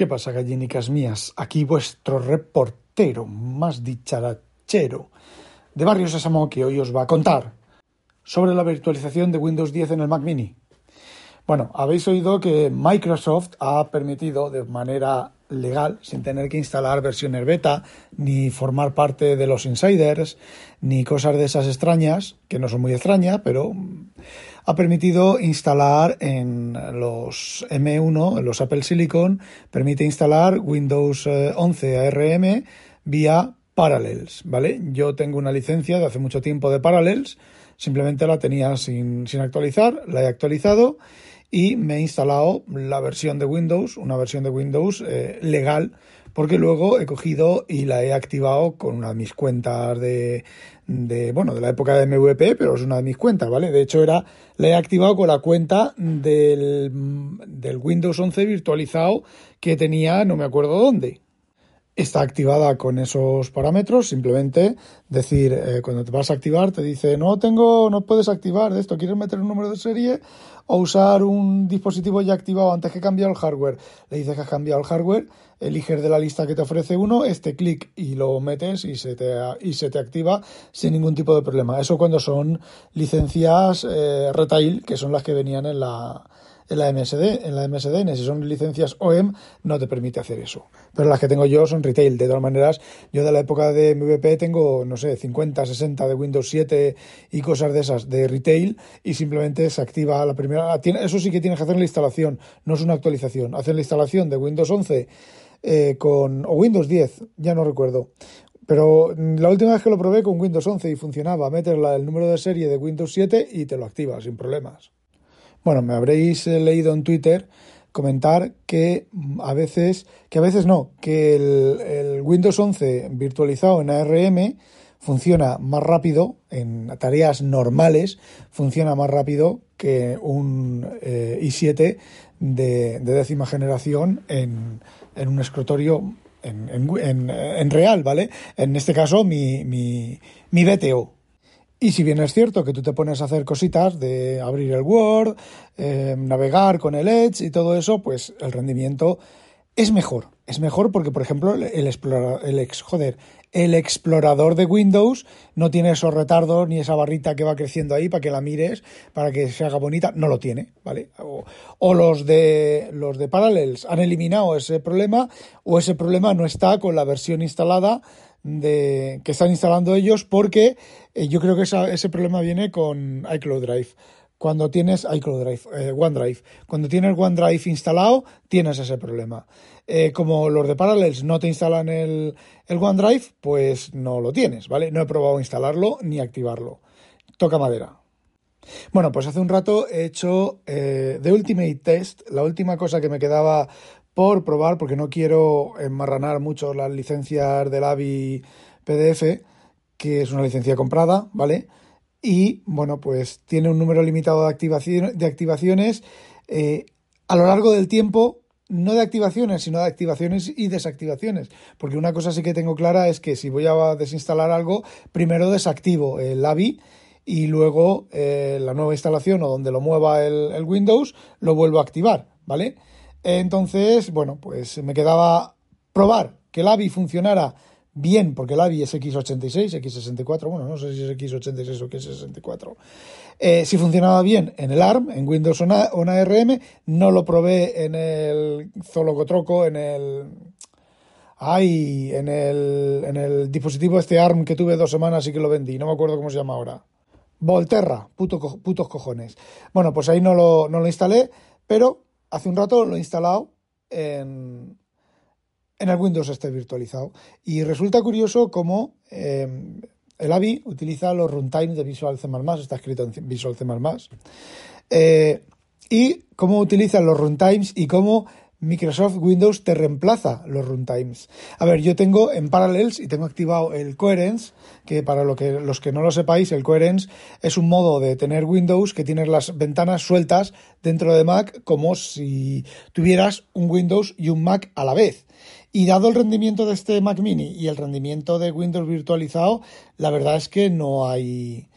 ¿Qué pasa, gallinicas mías? Aquí vuestro reportero más dicharachero de Barrio Sésamo que hoy os va a contar sobre la virtualización de Windows 10 en el Mac Mini. Bueno, habéis oído que Microsoft ha permitido de manera legal, sin tener que instalar versiones beta, ni formar parte de los insiders, ni cosas de esas extrañas, que no son muy extrañas, pero ha permitido instalar en los M1, en los Apple Silicon, permite instalar Windows 11 eh, ARM vía Parallels, ¿vale? Yo tengo una licencia de hace mucho tiempo de Parallels, simplemente la tenía sin, actualizar, la he actualizado y me he instalado la versión de Windows, una versión de Windows eh, legal porque luego he cogido y la he activado con una de mis cuentas de, de, bueno, de la época de MVP, pero es una de mis cuentas, ¿vale? De hecho, era, la he activado con la cuenta del, del Windows 11 virtualizado que tenía, no me acuerdo dónde, está activada con esos parámetros. Simplemente decir, eh, cuando te vas a activar, te dice, no tengo, no puedes activar de esto, ¿quieres meter un número de serie o usar un dispositivo ya activado antes que cambiado el hardware? Le dices que has cambiado el hardware, eliges de la lista que te ofrece uno, este clic y lo metes y se te, y se te activa sin ningún tipo de problema. Eso cuando son licencias eh, retail, que son las que venían en la en la MSD, en la MSDN, si son licencias OEM, no te permite hacer eso. Pero las que tengo yo son retail. De todas maneras, yo de la época de MVP tengo, no sé, 50, 60 de Windows 7 y cosas de esas de retail y simplemente se activa la primera. Eso sí que tienes que hacer la instalación, no es una actualización. Hacer la instalación de Windows 11 eh, con, o Windows 10, ya no recuerdo. Pero la última vez que lo probé con Windows 11 y funcionaba, meter el número de serie de Windows 7 y te lo activa sin problemas. Bueno, me habréis eh, leído en Twitter comentar que a veces, que a veces no, que el, Windows 11 virtualizado en ARM funciona más rápido, en tareas normales, funciona más rápido que un eh, i7 de, décima generación en, un escritorio en, real, ¿vale? En este caso, mi, mi, mi BTO, y si bien es cierto que tú te pones a hacer cositas de abrir el Word, eh, navegar con el Edge y todo eso, pues el rendimiento es mejor. Es mejor porque, por ejemplo, el, explorador, el, ex, joder, el explorador de Windows no tiene esos retardos ni esa barrita que va creciendo ahí para que la mires, para que se haga bonita. No lo tiene, ¿vale? O, o los, de, los de Parallels han eliminado ese problema o ese problema no está con la versión instalada de, que están instalando ellos porque eh, yo creo que ese problema viene con iCloud Drive. Cuando tienes iCloud Drive, eh, OneDrive, cuando tienes OneDrive instalado, tienes ese problema. Eh, como los de Parallels no te instalan el, el OneDrive, pues no lo tienes, ¿vale? No he probado instalarlo ni activarlo. Toca madera. Bueno, pues hace un rato he hecho The Ultimate Test, la última cosa que me quedaba por probar, porque no quiero enmarranar mucho las licencias del AVI PDF, que es una licencia comprada, ¿vale? Y bueno, pues tiene un número limitado de, activaciones eh, a lo largo del tiempo, no de activaciones, sino de activaciones y desactivaciones. Porque una cosa sí que tengo clara es que si voy a desinstalar algo, primero desactivo el AVI y luego eh, la nueva instalación o donde lo mueva el Windows lo vuelvo a activar, ¿vale? Entonces, bueno, pues me quedaba probar que el AVI funcionara bien, porque el AVI es X86, X64, bueno, no sé si es X86 o X64. Eh, si funcionaba bien en el ARM, en Windows o en ARM, no lo probé en el Zolocotroco, en el... Ay, en el, en el dispositivo este ARM que tuve dos semanas y que lo vendí, no me acuerdo cómo se llama ahora. Volterra, putos cojones. Bueno, pues ahí no lo, no lo instalé, pero hace un rato lo he instalado en, en el Windows este virtualizado. Y resulta curioso cómo em, el AVI utiliza los runtimes de Visual C++, está escrito en Visual C++, eh, y cómo utiliza los runtimes y cómo Microsoft Windows te reemplaza los runtimes. A ver, yo tengo en Parallels y tengo activado el Coherence, que para lo que, los que no lo sepáis, el Coherence es un modo de tener Windows que tienes las ventanas sueltas dentro de Mac como si tuvieras un Windows y un Mac a la vez. Y dado el rendimiento de este Mac mini y el rendimiento de Windows virtualizado, la verdad es que no hay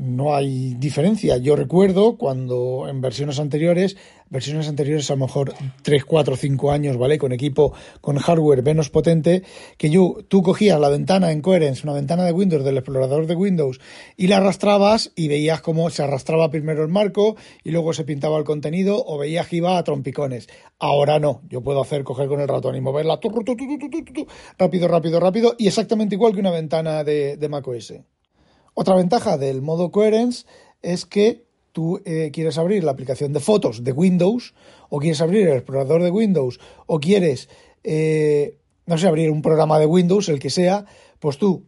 no hay diferencia. Yo recuerdo cuando en versiones anteriores, versiones anteriores a lo mejor 3, 4, 5 años, ¿vale? Con equipo, con hardware menos potente, que yo, tú cogías la ventana en Coherence, una ventana de Windows del explorador de Windows, y la arrastrabas y veías cómo se arrastraba primero el marco y luego se pintaba el contenido o veías que iba a trompicones. Ahora no, yo puedo hacer, coger con el ratón y moverla rápido, rápido, rápido y exactamente igual que una ventana de, de macOS. Otra ventaja del modo Coherence es que tú eh, quieres abrir la aplicación de fotos de Windows o quieres abrir el explorador de Windows o quieres, eh, no sé, abrir un programa de Windows, el que sea, pues tú,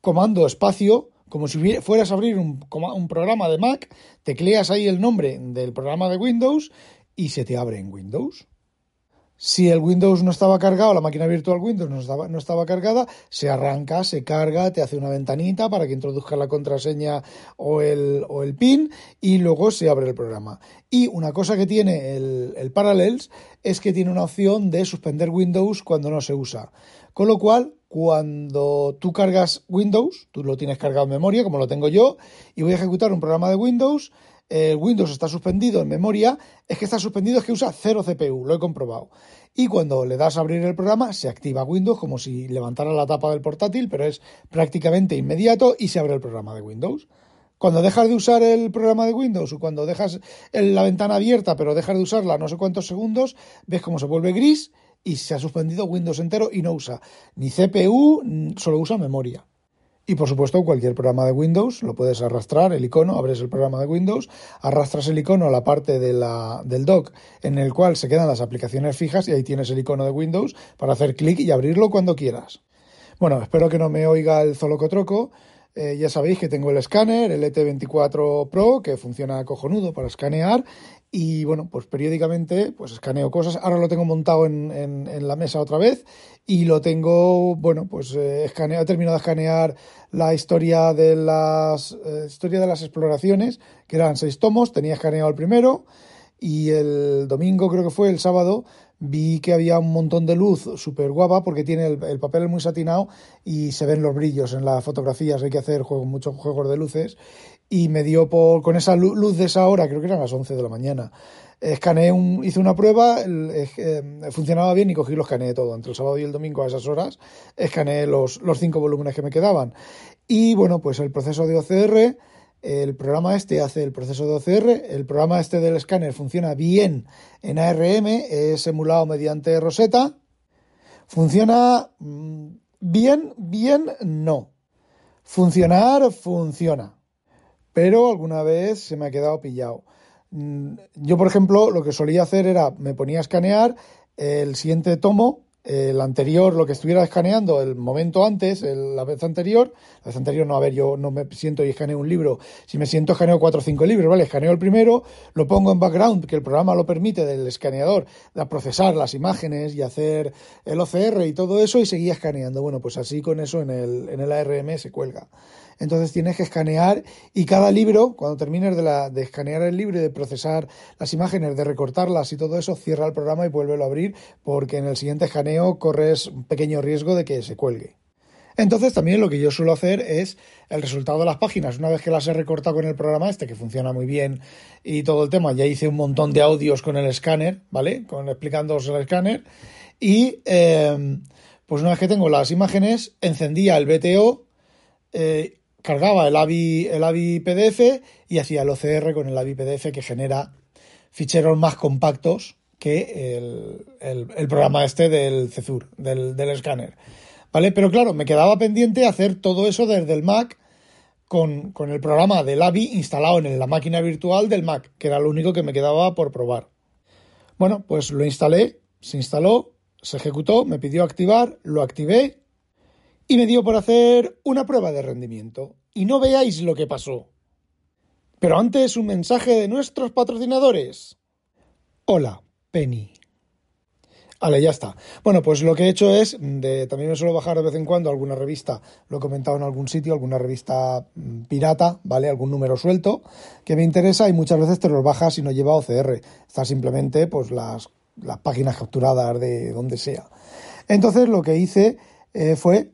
comando espacio, como si fueras a abrir un, un programa de Mac, tecleas ahí el nombre del programa de Windows y se te abre en Windows. Si el Windows no estaba cargado, la máquina virtual Windows no estaba, no estaba cargada, se arranca, se carga, te hace una ventanita para que introduzca la contraseña o el, o el PIN y luego se abre el programa. Y una cosa que tiene el, el Parallels es que tiene una opción de suspender Windows cuando no se usa. Con lo cual, cuando tú cargas Windows, tú lo tienes cargado en memoria, como lo tengo yo, y voy a ejecutar un programa de Windows, el Windows está suspendido en memoria, es que está suspendido, es que usa cero CPU, lo he comprobado. Y cuando le das a abrir el programa, se activa Windows como si levantara la tapa del portátil, pero es prácticamente inmediato y se abre el programa de Windows. Cuando dejas de usar el programa de Windows o cuando dejas la ventana abierta pero dejas de usarla no sé cuántos segundos, ves cómo se vuelve gris y se ha suspendido Windows entero y no usa ni CPU, solo usa memoria. Y por supuesto, cualquier programa de Windows lo puedes arrastrar, el icono, abres el programa de Windows, arrastras el icono a la parte de la, del dock en el cual se quedan las aplicaciones fijas y ahí tienes el icono de Windows para hacer clic y abrirlo cuando quieras. Bueno, espero que no me oiga el Zolocotroco. Eh, ya sabéis que tengo el escáner, el ET24 Pro, que funciona cojonudo para escanear y bueno, pues periódicamente pues escaneo cosas. Ahora lo tengo montado en, en, la mesa otra vez y lo tengo, bueno, pues eh, escaneo, he terminado de escanear la historia de las eh, historia de las exploraciones, que eran seis tomos, tenía escaneado el primero y el domingo creo que fue el sábado vi que había un montón de luz súper guapa porque tiene el, el, papel muy satinado y se ven los brillos en las fotografías, hay que hacer juego, muchos juegos de luces y me dio por, con esa luz de esa hora, creo que eran las 11 de la mañana, escaneé un, hice una prueba, eh, funcionaba bien y cogí lo escaneé todo. Entre el sábado y el domingo a esas horas escaneé los, los cinco volúmenes que me quedaban. Y bueno, pues el proceso de OCR, el programa este hace el proceso de OCR, el programa este del escáner funciona bien en ARM, es emulado mediante Rosetta. Funciona mm, bien, bien, no. Funcionar, funciona pero alguna vez se me ha quedado pillado. Mm, yo, por ejemplo, lo que solía hacer era, me ponía a escanear el siguiente tomo, el anterior, lo que estuviera escaneando el momento antes, la vez anterior, la vez anterior no, a ver, yo no me siento y escaneo un libro, si me siento escaneo cuatro o cinco libros, ¿vale? Escaneo el primero, lo pongo en background, que el programa lo permite del escaneador, de procesar las imágenes y hacer el OCR y todo eso, y seguía escaneando. Bueno, pues así con eso en el, en el ARM se cuelga entonces tienes que escanear y cada libro, cuando termines de, escanear el libro y de procesar las imágenes, de recortarlas y todo eso, cierra el programa y vuélvelo a abrir porque en el siguiente escaneo corres un pequeño riesgo de que se cuelgue. Entonces también lo que yo suelo hacer es el resultado de las páginas. Una vez que las he recortado con el programa este, que funciona muy bien y todo el tema, ya hice un montón de audios con el escáner, ¿vale? Con explicándoos el escáner. Y eh, pues una vez que tengo las imágenes, encendía el BTO, eh, cargaba el AVI, el AVI PDF y hacía el OCR con el AVI PDF que genera ficheros más compactos que el, programa este del CESUR, del, del, escáner. ¿Vale? Pero claro, me quedaba pendiente hacer todo eso desde el Mac con, con el programa del AVI instalado en la máquina virtual del Mac, que era lo único que me quedaba por probar. Bueno, pues lo instalé, se instaló, se ejecutó, me pidió activar, lo activé y me dio por hacer una prueba de rendimiento. Y no veáis lo que pasó. Pero antes un mensaje de nuestros patrocinadores. Hola, Penny. Vale, ya está. Bueno, pues lo que he hecho es, de, también me suelo bajar de vez en cuando alguna revista, lo he comentado en algún sitio, alguna revista mm, pirata, ¿vale? Algún número suelto que me interesa y muchas veces te los bajas y no lleva OCR. Está simplemente pues las, las páginas capturadas de donde sea. Entonces lo que hice eh, fue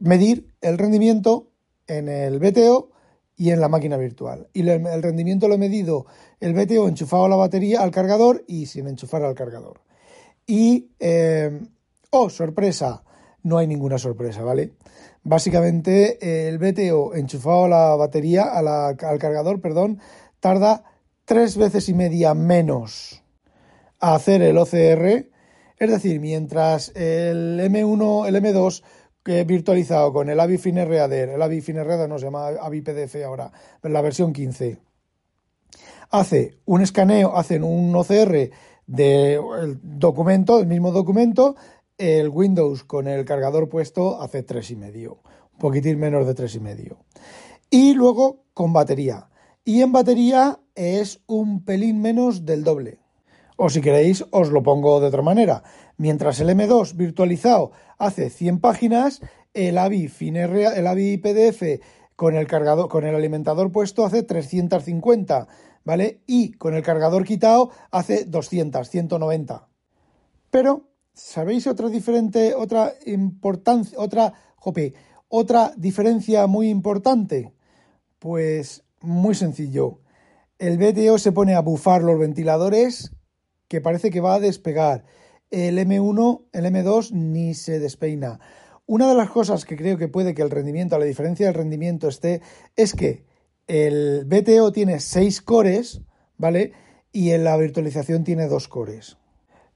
medir el rendimiento en el BTO y en la máquina virtual. Y el rendimiento lo he medido el BTO enchufado a la batería, al cargador y sin enchufar al cargador. Y, eh, oh, sorpresa, no hay ninguna sorpresa, ¿vale? Básicamente el BTO enchufado a la batería, al cargador, perdón, tarda tres veces y media menos a hacer el OCR. Es decir, mientras el M1, el M2 virtualizado con el AVI FineReader, el AVI FineReader no se llama AVI PDF ahora, la versión 15, hace un escaneo, hacen un OCR del documento, el mismo documento, el Windows con el cargador puesto hace tres y medio, un poquitín menos de tres y medio. Y luego con batería. Y en batería es un pelín menos del doble. O si queréis, os lo pongo de otra manera. Mientras el M2 virtualizado hace 100 páginas, el AVI, el AVI PDF con el, cargador, con el alimentador puesto hace 350, ¿vale? Y con el cargador quitado hace 200, 190. Pero, ¿sabéis otra diferente, otra importancia, otra, jope, otra diferencia muy importante? Pues muy sencillo. El BTO se pone a bufar los ventiladores que parece que va a despegar el M1, el M2 ni se despeina. Una de las cosas que creo que puede que el rendimiento, a la diferencia del rendimiento esté, es que el BTO tiene 6 cores, ¿vale? Y en la virtualización tiene 2 cores.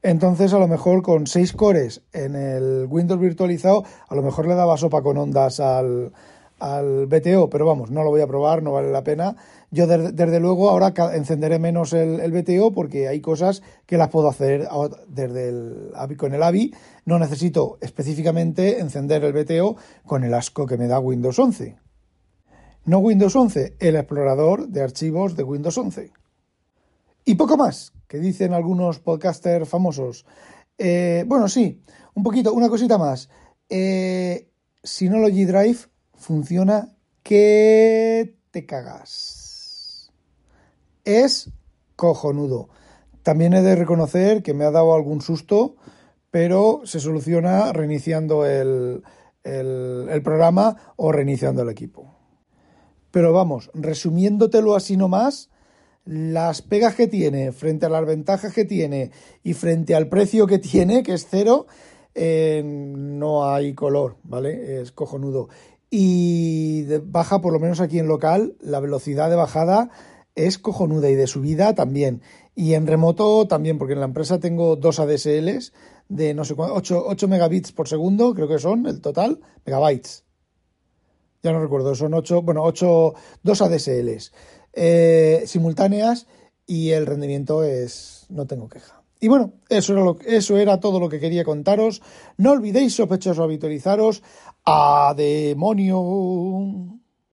Entonces, a lo mejor con 6 cores en el Windows virtualizado, a lo mejor le daba sopa con ondas al, al BTO, pero vamos, no lo voy a probar, no vale la pena. Yo desde, luego ahora encenderé menos el, BTO porque hay cosas que las puedo hacer desde el con el AVI. No necesito específicamente encender el BTO con el asco que me da Windows 11. No Windows 11, el explorador de archivos de Windows 11. Y poco más, que dicen algunos podcasters famosos. Eh, bueno, sí, un poquito, una cosita más. Eh, Drive funciona que te cagas. Es cojonudo. También he de reconocer que me ha dado algún susto, pero se soluciona reiniciando el, el, programa o reiniciando el equipo. Pero vamos, resumiéndotelo así nomás, las pegas que tiene frente a las ventajas que tiene y frente al precio que tiene, que es cero, eh, no hay color, ¿vale? Es cojonudo y baja, por lo menos aquí en local, la velocidad de bajada es cojonuda y de subida también. Y en remoto también, porque en la empresa tengo dos ADSLs de no sé cuánto, 8, megabits por segundo, creo que son el total, megabytes. Ya no recuerdo, son 8, bueno, 8, dos ADSLs eh, simultáneas y el rendimiento es, no tengo queja. Y bueno, eso era, todo lo que quería contaros. No olvidéis, sospechosos, habitualizaros. ¡A demonio!